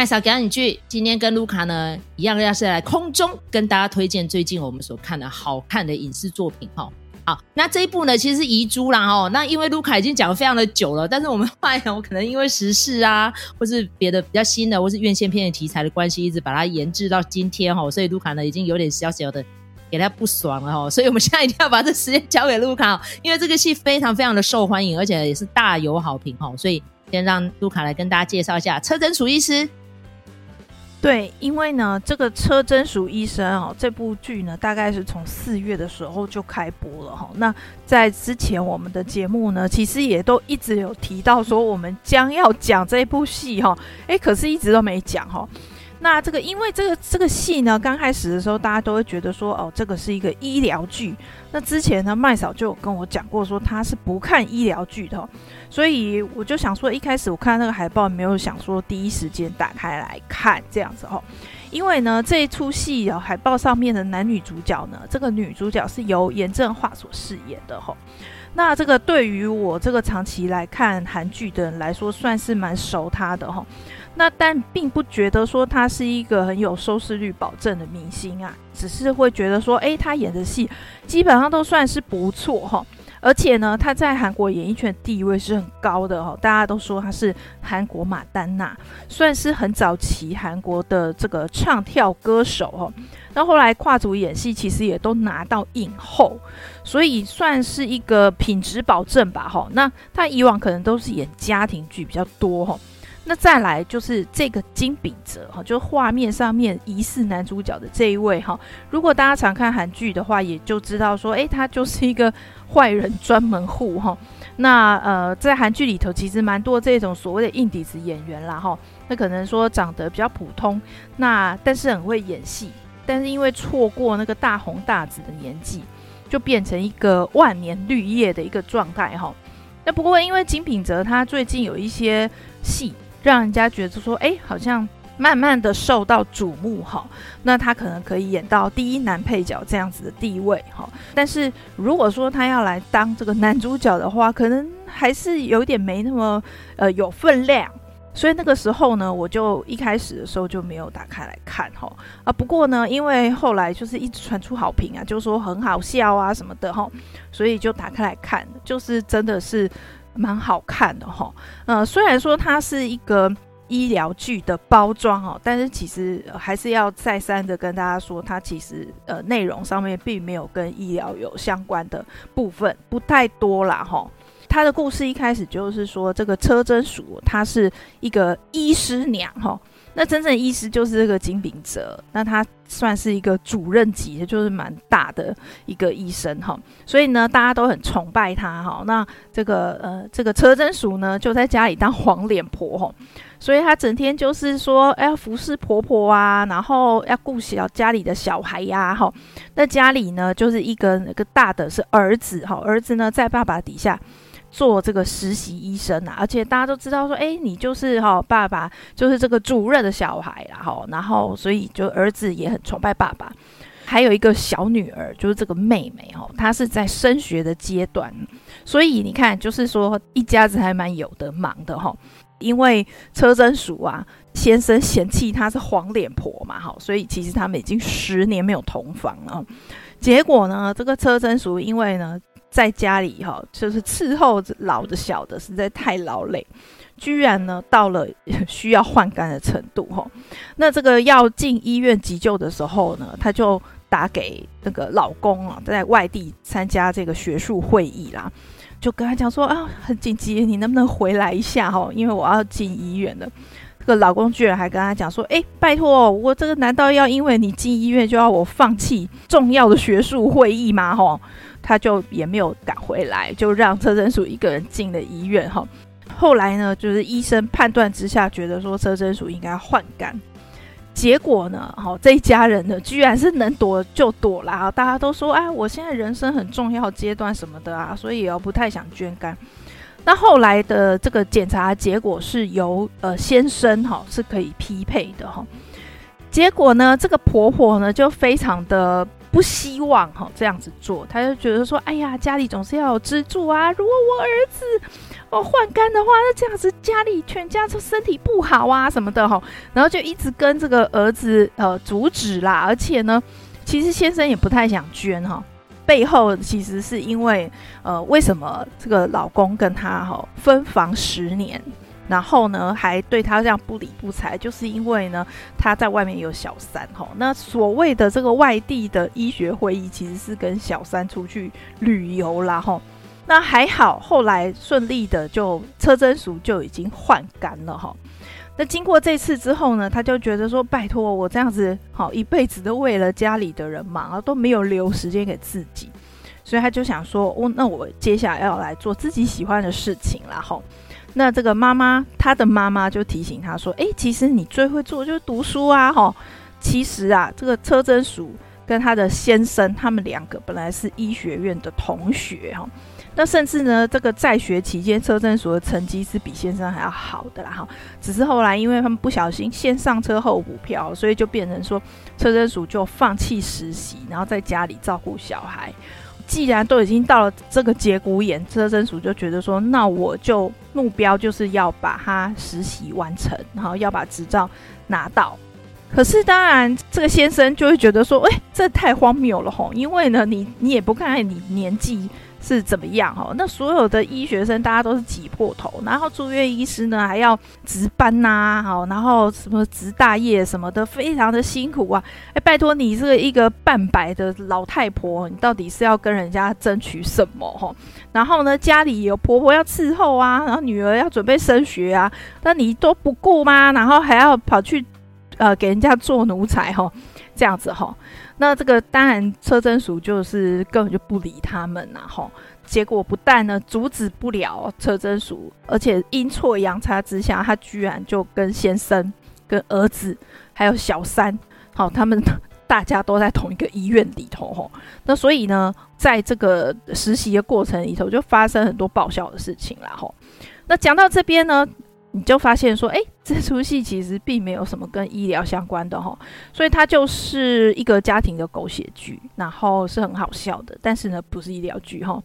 麦嫂给你句，今天跟卢卡呢一样，要是来空中跟大家推荐最近我们所看的好看的影视作品哈。好，那这一部呢其实是遗珠啦哦。那因为卢卡已经讲了非常的久了，但是我们后来我可能因为时事啊，或是别的比较新的，或是院线片的题材的关系，一直把它延至到今天哈。所以卢卡呢已经有点小小的给他不爽了哈。所以我们现在一定要把这时间交给卢卡，因为这个戏非常非常的受欢迎，而且也是大有好评哈。所以先让卢卡来跟大家介绍一下车贞淑医师。对，因为呢，这个车真淑医生哦，这部剧呢，大概是从四月的时候就开播了哈。那在之前我们的节目呢，其实也都一直有提到说，我们将要讲这部戏哈，诶，可是一直都没讲哈。那这个，因为这个这个戏呢，刚开始的时候，大家都会觉得说，哦，这个是一个医疗剧。那之前呢，麦嫂就有跟我讲过，说他是不看医疗剧的，所以我就想说，一开始我看那个海报，没有想说第一时间打开来看这样子哦。因为呢，这一出戏啊，海报上面的男女主角呢，这个女主角是由严正化所饰演的哈。那这个对于我这个长期来看韩剧的人来说，算是蛮熟她的哈。那但并不觉得说他是一个很有收视率保证的明星啊，只是会觉得说，哎，他演的戏基本上都算是不错哈，而且呢，他在韩国演艺圈地位是很高的哈，大家都说他是韩国马丹娜，算是很早期韩国的这个唱跳歌手哈，那后来跨足演戏，其实也都拿到影后，所以算是一个品质保证吧哈。那他以往可能都是演家庭剧比较多哈。那再来就是这个金秉哲哈，就画面上面疑似男主角的这一位哈。如果大家常看韩剧的话，也就知道说，诶，他就是一个坏人专门户哈。那呃，在韩剧里头其实蛮多这种所谓的硬底子演员啦哈。那可能说长得比较普通，那但是很会演戏，但是因为错过那个大红大紫的年纪，就变成一个万年绿叶的一个状态哈。那不过因为金秉哲他最近有一些戏。让人家觉得说，哎，好像慢慢的受到瞩目哈，那他可能可以演到第一男配角这样子的地位哈。但是如果说他要来当这个男主角的话，可能还是有点没那么呃有分量。所以那个时候呢，我就一开始的时候就没有打开来看哈啊。不过呢，因为后来就是一直传出好评啊，就说很好笑啊什么的哈，所以就打开来看，就是真的是。蛮好看的哈，呃，虽然说它是一个医疗剧的包装哦，但是其实还是要再三的跟大家说，它其实呃内容上面并没有跟医疗有相关的部分，不太多啦哈。它的故事一开始就是说，这个车真淑她是一个医师娘哈。那真正的医师就是这个金秉哲，那他算是一个主任级，就是蛮大的一个医生哈，所以呢，大家都很崇拜他哈。那这个呃，这个车贞淑呢，就在家里当黄脸婆哈，所以他整天就是说，哎，要服侍婆婆啊，然后要顾小家里的小孩呀哈。那家里呢，就是一个那个大的是儿子哈，儿子呢在爸爸底下。做这个实习医生啊，而且大家都知道说，哎，你就是哈、爸爸，就是这个主任的小孩啦，哈，然后所以就儿子也很崇拜爸爸，还有一个小女儿，就是这个妹妹哈，她是在升学的阶段，所以你看，就是说一家子还蛮有的忙的哈，因为车真淑啊先生嫌弃她是黄脸婆嘛，哈，所以其实他们已经十年没有同房了，结果呢，这个车真淑因为呢。在家里哈，就是伺候老的小的实在太劳累，居然呢到了 需要换肝的程度哈。那这个要进医院急救的时候呢，他就打给那个老公啊，在外地参加这个学术会议啦，就跟他讲说啊，很紧急，你能不能回来一下哈？因为我要进医院了。这个老公居然还跟他讲说，哎，拜托，我这个难道要因为你进医院就要我放弃重要的学术会议吗？哈。他就也没有赶回来，就让车贞淑一个人进了医院哈。后来呢，就是医生判断之下，觉得说车贞淑应该换肝。结果呢，哈，这一家人呢，居然是能躲就躲啦。大家都说，哎，我现在人生很重要阶段什么的啊，所以也不太想捐肝。那后来的这个检查结果是由呃先生哈是可以匹配的哈。结果呢，这个婆婆呢就非常的。不希望哈这样子做，他就觉得说，哎呀，家里总是要有支柱啊。如果我儿子哦换肝的话，那这样子家里全家就身体不好啊什么的哈。然后就一直跟这个儿子呃阻止啦，而且呢，其实先生也不太想捐哈。背后其实是因为呃，为什么这个老公跟他哈分房十年？然后呢，还对他这样不理不睬，就是因为呢，他在外面有小三哈。那所谓的这个外地的医学会议，其实是跟小三出去旅游啦哈。那还好，后来顺利的就车真淑就已经换肝了哈。那经过这次之后呢，他就觉得说，拜托我这样子好一辈子都为了家里的人忙，都没有留时间给自己，所以他就想说，哦，那我接下来要来做自己喜欢的事情啦哈。那这个妈妈，她的妈妈就提醒她说：“诶，其实你最会做就是读书啊，吼。其实啊，这个车真淑跟她的先生，他们两个本来是医学院的同学，哈。那甚至呢，这个在学期间，车真淑的成绩是比先生还要好的啦，哈。只是后来，因为他们不小心先上车后补票，所以就变成说，车真淑就放弃实习，然后在家里照顾小孩。”既然都已经到了这个节骨眼，车真鼠就觉得说，那我就目标就是要把它实习完成，然后要把执照拿到。可是当然，这个先生就会觉得说，哎，这太荒谬了吼，因为呢，你你也不看看你年纪。是怎么样哈？那所有的医学生大家都是挤破头，然后住院医师呢还要值班呐、啊，好，然后什么值大夜什么的，非常的辛苦啊！哎，拜托你这个一个半百的老太婆，你到底是要跟人家争取什么哈？然后呢，家里有婆婆要伺候啊，然后女儿要准备升学啊，那你都不顾吗？然后还要跑去呃给人家做奴才哈？这样子哈？那这个当然，车贞淑就是根本就不理他们呐，吼。结果不但呢阻止不了车贞淑，而且阴错阳差之下，他居然就跟先生、跟儿子还有小三，好，他们大家都在同一个医院里头，吼。那所以呢，在这个实习的过程里头，就发生很多爆笑的事情啦，吼。那讲到这边呢。你就发现说，哎，这出戏其实并没有什么跟医疗相关的哈，所以它就是一个家庭的狗血剧，然后是很好笑的，但是呢，不是医疗剧哈。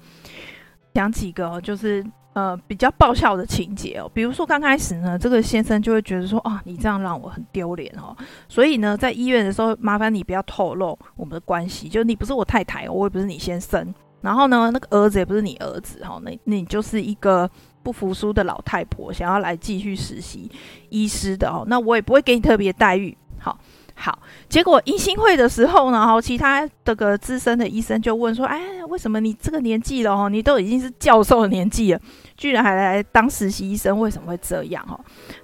讲几个就是呃比较爆笑的情节哦，比如说刚开始呢，这个先生就会觉得说，啊，你这样让我很丢脸哦，所以呢，在医院的时候，麻烦你不要透露我们的关系，就你不是我太太，我也不是你先生，然后呢，那个儿子也不是你儿子哈，那那你就是一个。不服输的老太婆想要来继续实习医师的哦，那我也不会给你特别待遇。好，好，结果迎新会的时候呢，哈，其他的个资深的医生就问说：“哎，为什么你这个年纪了哦，你都已经是教授的年纪了，居然还来当实习医生？为什么会这样？”哦，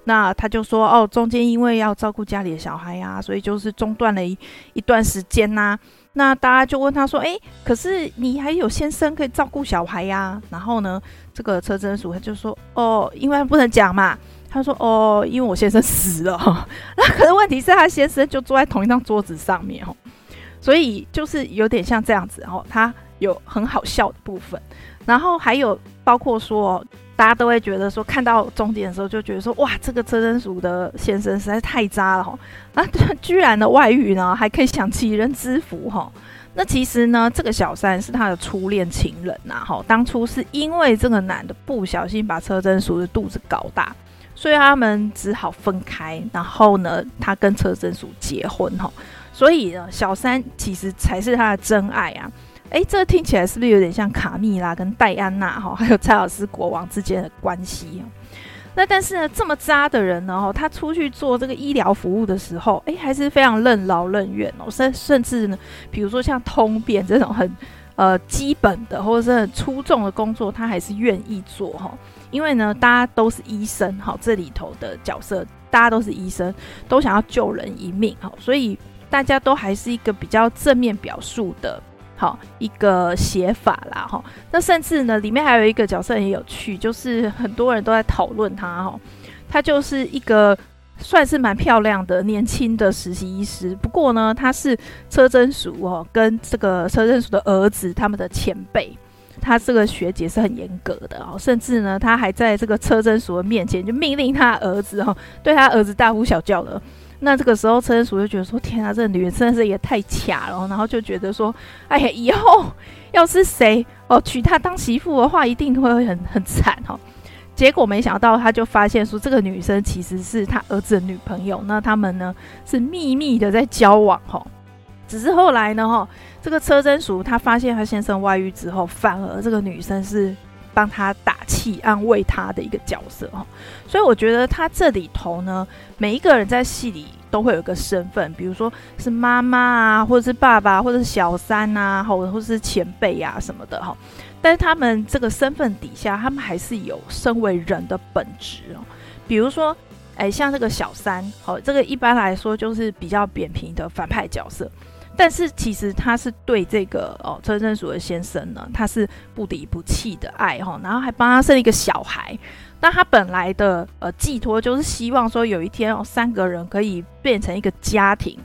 那他就说：“哦，中间因为要照顾家里的小孩呀，所以就是中断了一一段时间呐。”那大家就问他说：“哎，可是你还有先生可以照顾小孩呀？”然后呢，这个车贞淑他就说：“哦，因为不能讲嘛。”他说：“哦，因为我先生死了。”那可是问题是他先生就坐在同一张桌子上面哦，所以就是有点像这样子。然后他有很好笑的部分，然后还有包括说。大家都会觉得说，看到终点的时候就觉得说，哇，这个车贞淑的先生实在太渣了哈！啊，居然的外遇呢，还可以享其人之福哈。那其实呢，这个小三是他的初恋情人呐哈。当初是因为这个男的不小心把车贞淑的肚子搞大，所以他们只好分开。然后呢，他跟车贞淑结婚哈。所以呢，小三其实才是他的真爱啊。哎，这听起来是不是有点像卡蜜拉跟戴安娜哈，还有查尔斯国王之间的关系？那但是呢，这么渣的人呢，他出去做这个医疗服务的时候，哎，还是非常任劳任怨哦。甚甚至呢，比如说像通便这种很呃基本的或者是很出众的工作，他还是愿意做哈。因为呢，大家都是医生哈，这里头的角色大家都是医生，都想要救人一命哈，所以大家都还是一个比较正面表述的。好一个写法啦，哈，那甚至呢，里面还有一个角色很有趣，就是很多人都在讨论他，哈，他就是一个算是蛮漂亮的年轻的实习医师，不过呢，他是车真淑哦，跟这个车真淑的儿子他们的前辈，他这个学姐是很严格的哦，甚至呢，他还在这个车真淑的面前就命令他儿子哦，对他儿子大呼小叫的。那这个时候车真淑就觉得说：“天啊，这个女人真的是也太卡了。”然后就觉得说：“哎呀，以后要是谁哦娶她当媳妇的话，一定会很很惨哈。” 结果没想到，他就发现说，这个女生其实是他儿子的女朋友。那他们呢是秘密的在交往哈。只是后来呢哈，这个车真淑她发现她先生外遇之后，反而这个女生是帮他打替、安慰他的一个角色哈。所以我觉得他这里头呢，每一个人在戏里都会有一个身份，比如说是妈妈啊，或者是爸爸，或者是小三啊，或者或是前辈啊什么的哈。但是他们这个身份底下，他们还是有身为人的本质哦。比如说，哎，像这个小三，好，这个一般来说就是比较扁平的反派角色。但是其实他是对这个哦车政所的先生呢，他是不离不弃的爱哈，然后还帮他生了一个小孩。那他本来的呃寄托就是希望说有一天哦，三个人可以变成一个家庭。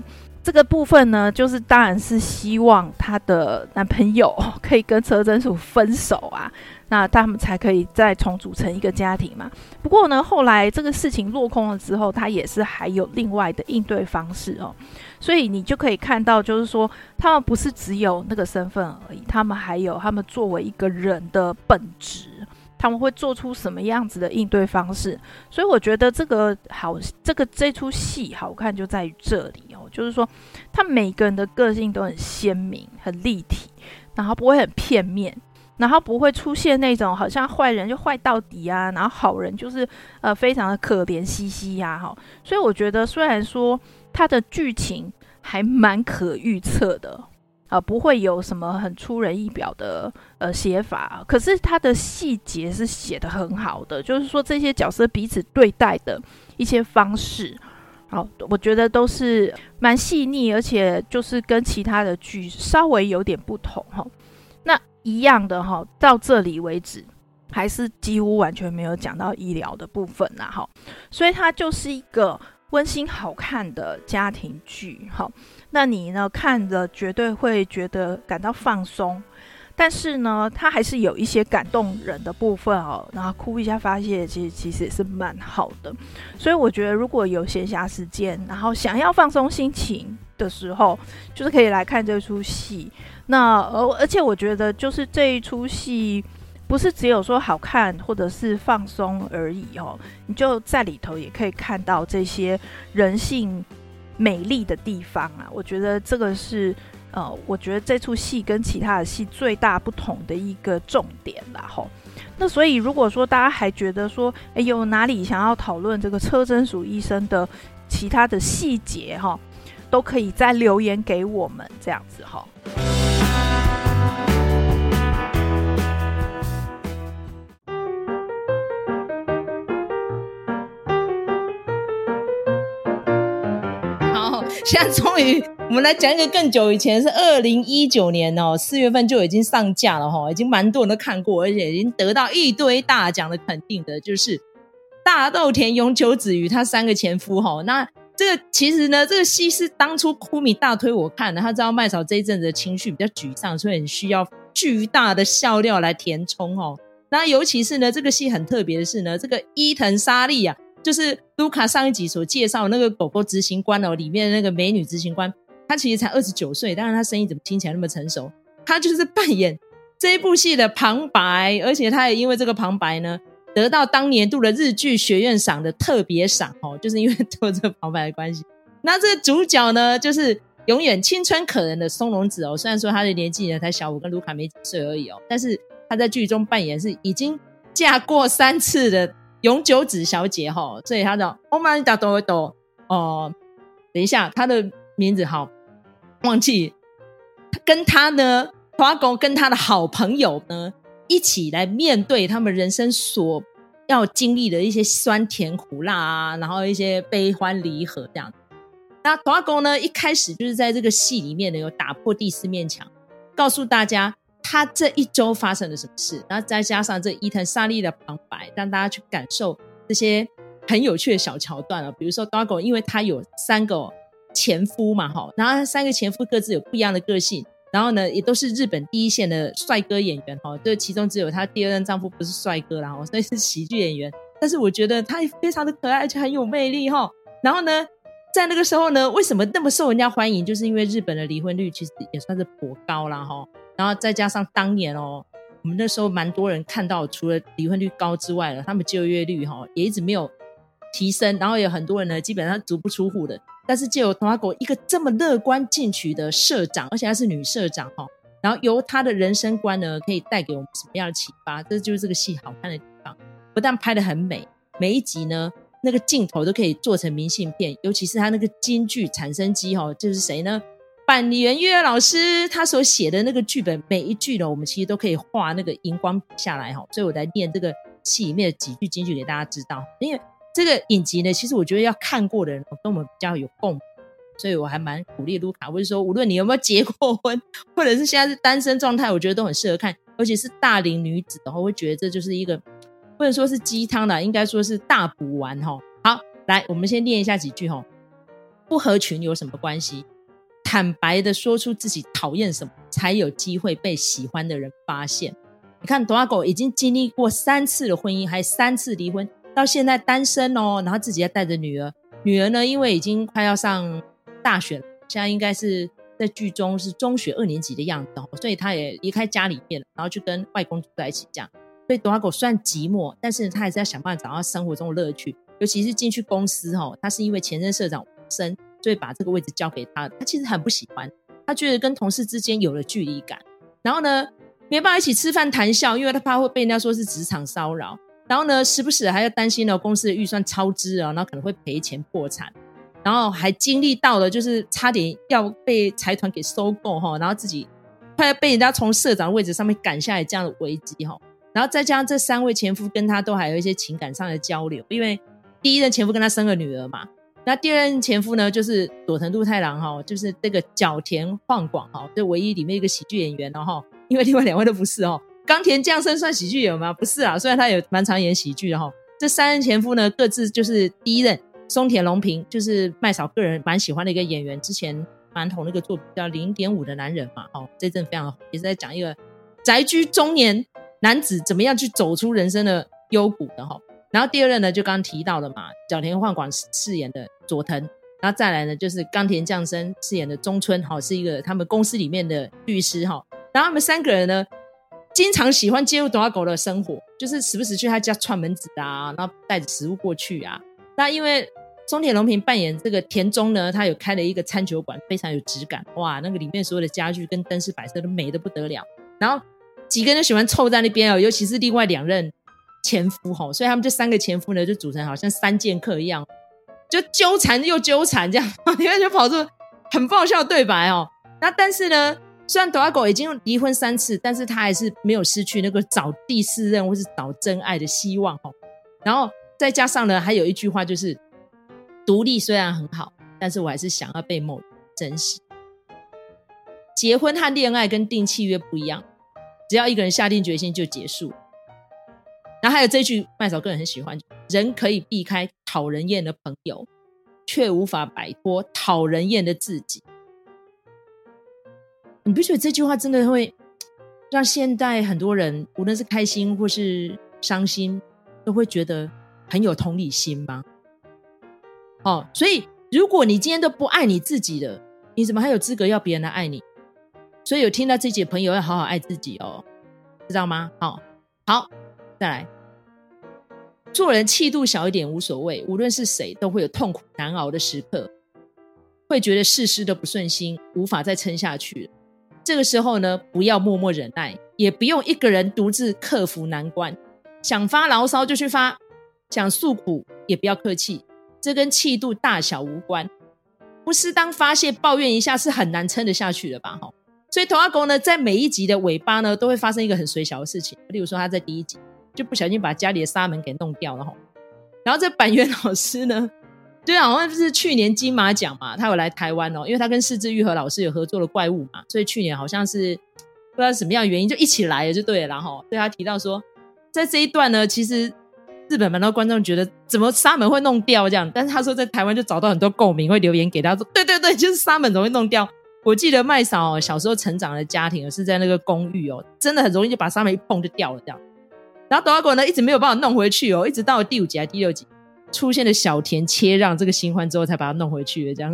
这个部分呢，就是当然是希望她的男朋友 可以跟车真淑分手啊，那他们才可以再重组成一个家庭嘛。不过呢，后来这个事情落空了之后，他也是还有另外的应对方式哦。所以你就可以看到，就是说他们不是只有那个身份而已，他们还有他们作为一个人的本质。他们会做出什么样子的应对方式？所以我觉得这个好，这个这出戏好看就在于这里，就是说他每个人的个性都很鲜明、很立体，然后不会很片面，然后不会出现那种好像坏人就坏到底啊，然后好人就是呃非常的可怜兮兮呀哈。所以我觉得虽然说他的剧情还蛮可预测的。啊、呃，不会有什么很出人意表的呃写法，可是他的细节是写得很好的，就是说这些角色彼此对待的一些方式，好，我觉得都是蛮细腻，而且就是跟其他的剧稍微有点不同哈。那一样的哈，到这里为止，还是几乎完全没有讲到医疗的部分呐，哈，所以它就是一个。温馨好看的家庭剧，好，那你呢看着绝对会觉得感到放松，但是呢，它还是有一些感动人的部分哦，然后哭一下发泄，其实其实也是蛮好的。所以我觉得如果有闲暇时间，然后想要放松心情的时候，就是可以来看这出戏。那而而且我觉得就是这一出戏。不是只有说好看或者是放松而已哦，你就在里头也可以看到这些人性美丽的地方啊。我觉得这个是呃，我觉得这出戏跟其他的戏最大不同的一个重点啦吼。那所以如果说大家还觉得说，哎，有哪里想要讨论这个车真淑医生的其他的细节哈，都可以再留言给我们这样子哈。现在终于，我们来讲一个更久以前，是二零一九年哦，四月份就已经上架了哈，已经蛮多人都看过，而且已经得到一堆大奖的肯定的，就是大豆田永久子与他三个前夫哈。那这个其实呢，这个戏是当初酷米大推我看的，他知道麦嫂这一阵子情绪比较沮丧，所以很需要巨大的笑料来填充哦。那尤其是呢，这个戏很特别的是呢，这个伊藤沙莉啊。就是卢卡上一集所介绍那个狗狗执行官哦，里面的那个美女执行官，她其实才二十九岁，当然她声音怎么听起来那么成熟？她就是扮演这一部戏的旁白，而且她也因为这个旁白呢，得到当年度的日剧学院赏的特别赏哦，就是因为做这个旁白的关系。那这个主角呢，就是永远青春可人的松隆子哦，虽然说她的年纪呢才小我跟卢卡没几岁而已哦，但是她在剧中扮演是已经嫁过三次的。永久子小姐哈，所以她叫欧玛尼达多多哦。等一下，她的名字好忘记。跟她呢，花公跟她的好朋友呢，一起来面对他们人生所要经历的一些酸甜苦辣啊，然后一些悲欢离合这样。那花公呢，一开始就是在这个戏里面呢，有打破第四面墙，告诉大家。他这一周发生了什么事？然后再加上这伊藤沙莉的旁白，让大家去感受这些很有趣的小桥段啊。比如说 Dago，因为他有三个前夫嘛，哈，然后三个前夫各自有不一样的个性，然后呢，也都是日本第一线的帅哥演员，哈，就，其中只有他第二任丈夫不是帅哥啦，所以是喜剧演员。但是我觉得他非常的可爱，而且很有魅力，哈。然后呢，在那个时候呢，为什么那么受人家欢迎？就是因为日本的离婚率其实也算是颇高啦哈。然后再加上当年哦，我们那时候蛮多人看到，除了离婚率高之外了，他们就业率哈也一直没有提升。然后有很多人呢，基本上足不出户的。但是就有童话狗一个这么乐观进取的社长，而且还是女社长哈。然后由她的人生观呢，可以带给我们什么样的启发？这就是这个戏好看的地方。不但拍得很美，每一集呢，那个镜头都可以做成明信片，尤其是他那个京剧产生机哈，就是谁呢？板垣月老师他所写的那个剧本，每一句呢，我们其实都可以画那个荧光笔下来哈。所以我来念这个戏里面的几句金句给大家知道，因为。这个影集呢，其实我觉得要看过的人跟我们比较有共鸣，所以我还蛮鼓励卢卡，或者说无论你有没有结过婚，或者是现在是单身状态，我觉得都很适合看，而且是大龄女子的话，我会觉得这就是一个不能说是鸡汤的，应该说是大补丸哈。好，来，我们先念一下几句哈。不合群有什么关系？坦白的说出自己讨厌什么，才有机会被喜欢的人发现。你看，朵拉狗已经经历过三次的婚姻，还三次离婚。到现在单身哦，然后自己还带着女儿，女儿呢，因为已经快要上大学了，现在应该是在剧中是中学二年级的样子哦，所以她也离开家里面，然后就跟外公住在一起这样。所以朵拉狗虽然寂寞，但是她还是要想办法找到生活中的乐趣，尤其是进去公司哦，她是因为前任社长生，所以把这个位置交给他，他其实很不喜欢，他觉得跟同事之间有了距离感，然后呢，没办法一起吃饭谈笑，因为他怕会被人家说是职场骚扰。然后呢，时不时还要担心呢，公司的预算超支啊，然后可能会赔钱破产，然后还经历到了就是差点要被财团给收购哈，然后自己快要被人家从社长位置上面赶下来这样的危机哈，然后再加上这三位前夫跟他都还有一些情感上的交流，因为第一任前夫跟他生了女儿嘛，那第二任前夫呢就是佐藤鹿太郎哈，就是这个角田晃广哈，这唯一里面一个喜剧演员然后，因为另外两位都不是哦。冈田将生算喜剧演员吗？不是啊，虽然他也蛮常演喜剧的哈。这三任前夫呢，各自就是第一任松田龙平，就是麦嫂个人蛮喜欢的一个演员，之前蛮红那个作品叫《零点五的男人》嘛，哦，这阵非常好，也是在讲一个宅居中年男子怎么样去走出人生的幽谷的哈。然后第二任呢，就刚提到的嘛，角田晃广饰演的佐藤，然后再来呢就是冈田将生饰演的中村，哈，是一个他们公司里面的律师哈。然后他们三个人呢。经常喜欢介入朵拉狗的生活，就是时不时去他家串门子啊，然后带着食物过去啊。那因为松田龙平扮演这个田中呢，他有开了一个餐酒馆，非常有质感，哇，那个里面所有的家具跟灯饰摆设都美得不得了。然后几个人喜欢凑在那边哦，尤其是另外两任前夫吼，所以他们这三个前夫呢，就组成好像三剑客一样，就纠缠又纠缠这样，里面就跑出很爆笑的对白哦。那但是呢。虽然朵拉狗已经离婚三次，但是他还是没有失去那个找第四任或是找真爱的希望哦。然后再加上呢，还有一句话就是：独立虽然很好，但是我还是想要被某珍惜。结婚和恋爱跟订契约不一样，只要一个人下定决心就结束。后还有这句麦嫂个人很喜欢：人可以避开讨人厌的朋友，却无法摆脱讨人厌的自己。你不觉得这句话真的会让现代很多人，无论是开心或是伤心，都会觉得很有同理心吗？哦，所以如果你今天都不爱你自己了，你怎么还有资格要别人来爱你？所以有听到这集的朋友要好好爱自己哦，知道吗？好，好，再来，做人气度小一点无所谓，无论是谁都会有痛苦难熬的时刻，会觉得事事都不顺心，无法再撑下去了。这个时候呢，不要默默忍耐，也不用一个人独自克服难关。想发牢骚就去发，想诉苦也不要客气，这跟气度大小无关。不适当发泄抱怨一下是很难撑得下去的吧？哈，所以童话狗呢，在每一集的尾巴呢，都会发生一个很随小的事情。例如说，他在第一集就不小心把家里的纱门给弄掉了哈，然后这板垣老师呢。对啊，好像就是去年金马奖嘛，他有来台湾哦，因为他跟是枝裕和老师有合作的怪物嘛，所以去年好像是不知道什么样的原因就一起来了，就对了，然后对他提到说，在这一段呢，其实日本蛮多观众觉得怎么纱门会弄掉这样，但是他说在台湾就找到很多共鸣，会留言给他说，对对对，就是纱门容易弄掉。我记得麦嫂小时候成长的家庭是在那个公寓哦，真的很容易就把纱门一碰就掉了这样，然后朵拉狗呢一直没有办法弄回去哦，一直到第五集还是第六集。出现了小田切让这个新欢之后，才把他弄回去的。这样，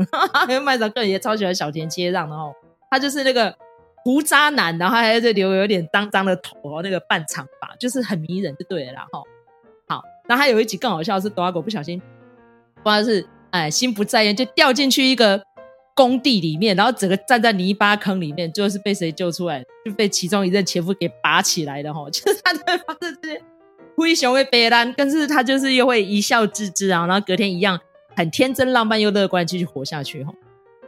因 为麦嫂个人也超喜欢小田切让的哦，他就是那个胡渣男，然后还在这留有点脏脏的头，那个半长发，就是很迷人，就对了啦。哈，好，然后还有一集更好笑的是，朵拉狗不小心，不知道是哎心不在焉，就掉进去一个工地里面，然后整个站在泥巴坑里面，最后是被谁救出来？就被其中一任前夫给拔起来的哈，就是他会发生这些。灰熊会悲烂，但是他就是又会一笑置之啊，然后隔天一样很天真浪漫又乐观继续活下去哈。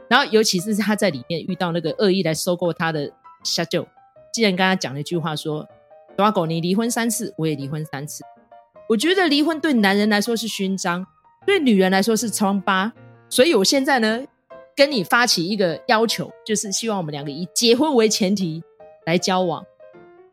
然后尤其是他在里面遇到那个恶意来收购他的社长，既然跟他讲了一句话说：“大狗，你离婚三次，我也离婚三次。”我觉得离婚对男人来说是勋章，对女人来说是疮疤。所以我现在呢，跟你发起一个要求，就是希望我们两个以结婚为前提来交往。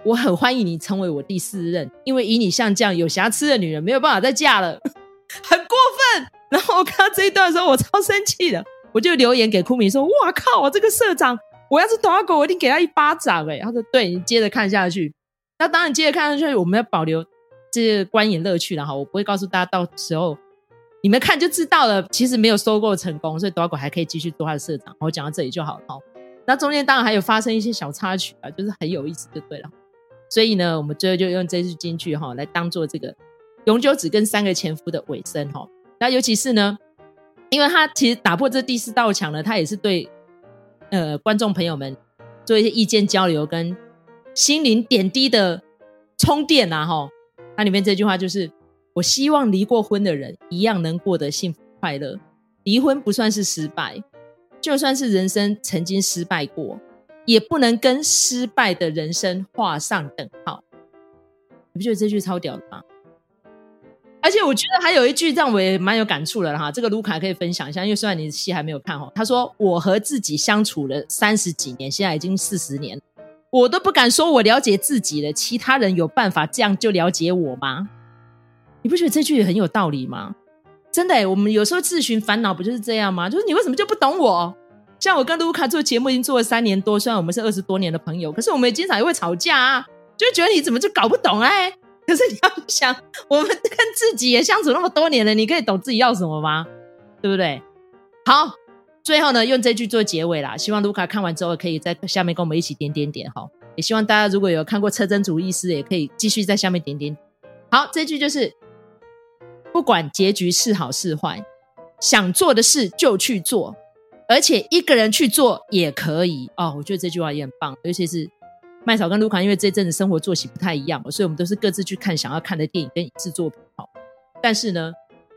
我很欢迎你成为我第四任，因为以你像这样有瑕疵的女人，没有办法再嫁了，很过分。然后我看到这一段的时候，我超生气的，我就留言给酷米说：“哇靠，我这个社长，我要是朵拉狗，我一定给他一巴掌。”哎，他说：“对，你接着看下去。”那当然接着看下去，我们要保留这些观影乐趣了哈。我不会告诉大家，到时候你们看就知道了。其实没有收购成功，所以朵拉狗还可以继续做他的社长。我讲到这里就好了。那中间当然还有发生一些小插曲啊，就是很有意思，就对了。所以呢，我们最后就用这句金句哈来当做这个永久只跟三个前夫的尾声哈。那尤其是呢，因为他其实打破这第四道墙呢，他也是对呃观众朋友们做一些意见交流跟心灵点滴的充电呐哈。那里面这句话就是：我希望离过婚的人一样能过得幸福快乐。离婚不算是失败，就算是人生曾经失败过。也不能跟失败的人生画上等号，你不觉得这句超屌的吗？而且我觉得还有一句让我也蛮有感触的哈，这个卢卡可以分享一下，因为虽然你的戏还没有看哈，他说我和自己相处了三十几年，现在已经四十年，我都不敢说我了解自己了，其他人有办法这样就了解我吗？你不觉得这句也很有道理吗？真的，我们有时候自寻烦恼不就是这样吗？就是你为什么就不懂我？像我跟卢卡做节目已经做了三年多，虽然我们是二十多年的朋友，可是我们也经常也会吵架啊，就觉得你怎么就搞不懂哎？可是你要想，我们跟自己也相处那么多年了，你可以懂自己要什么吗？对不对？好，最后呢，用这句做结尾啦。希望卢卡看完之后，可以在下面跟我们一起点点点哈。也希望大家如果有看过《车真主医师》，也可以继续在下面点点。好，这句就是不管结局是好是坏，想做的事就去做。而且一个人去做也可以哦，我觉得这句话也很棒。尤其是麦嫂跟卢卡，因为这阵子生活作息不太一样，所以我们都是各自去看想要看的电影跟影视作品。好，但是呢，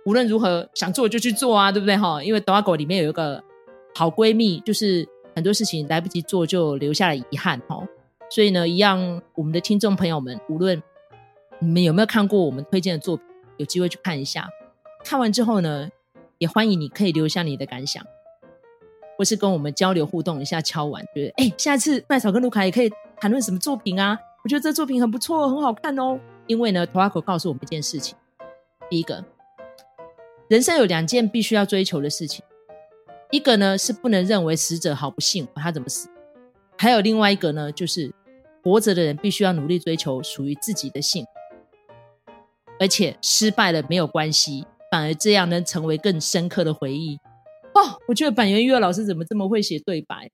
无论如何想做就去做啊，对不对？哈，因为朵拉狗里面有一个好闺蜜，就是很多事情来不及做就留下了遗憾。哈，所以呢，一样我们的听众朋友们，无论你们有没有看过我们推荐的作品，有机会去看一下。看完之后呢，也欢迎你可以留下你的感想。或是跟我们交流互动一下，敲碗觉得哎，下次麦嫂跟卢卡也可以谈论什么作品啊？我觉得这作品很不错，很好看哦。因为呢，朵拉狗告诉我们一件事情：第一个，人生有两件必须要追求的事情，一个呢是不能认为死者好不幸，他怎么死；还有另外一个呢，就是活着的人必须要努力追求属于自己的幸，而且失败了没有关系，反而这样能成为更深刻的回忆。哦，我觉得板垣瑞二老师怎么这么会写对白？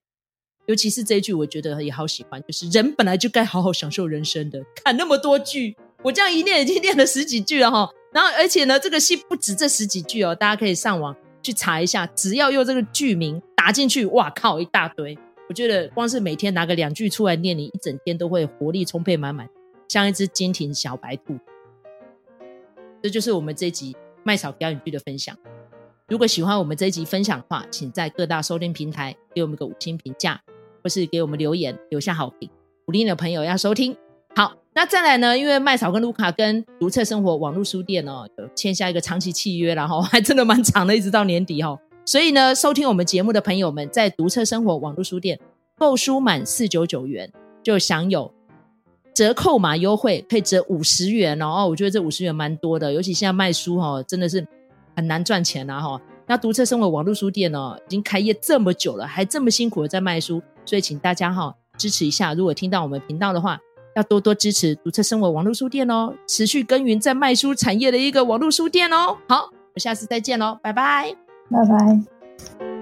尤其是这一句，我觉得也好喜欢。就是人本来就该好好享受人生的。看那么多句，我这样一念已经念了十几句了哈。然后，而且呢，这个戏不止这十几句哦，大家可以上网去查一下。只要用这个剧名打进去，哇靠，一大堆。我觉得光是每天拿个两句出来念，你一整天都会活力充沛满满，像一只坚挺小白兔。这就是我们这一集麦草表演剧的分享。如果喜欢我们这一集分享的话，请在各大收听平台给我们个五星评价，或是给我们留言留下好评，鼓励你的朋友要收听。好，那再来呢？因为麦草跟卢卡跟读册生活网络书店哦，有签下一个长期契约，然后 还真的蛮长的，一直到年底哈。所以呢，收听我们节目的朋友们，在读册生活网络书店购书满四九九元，就享有折扣码优惠，可以折五十元哦。我觉得这五十元蛮多的，尤其现在卖书哈，真的是。很难赚钱呐，哈！那读册生活网络书店呢，已经开业这么久了，还这么辛苦的在卖书，所以请大家哈支持一下。如果听到我们频道的话，要多多支持读册生活网络书店哦，持续耕耘在卖书产业的一个网络书店哦。好，我下次再见喽，拜拜，拜拜。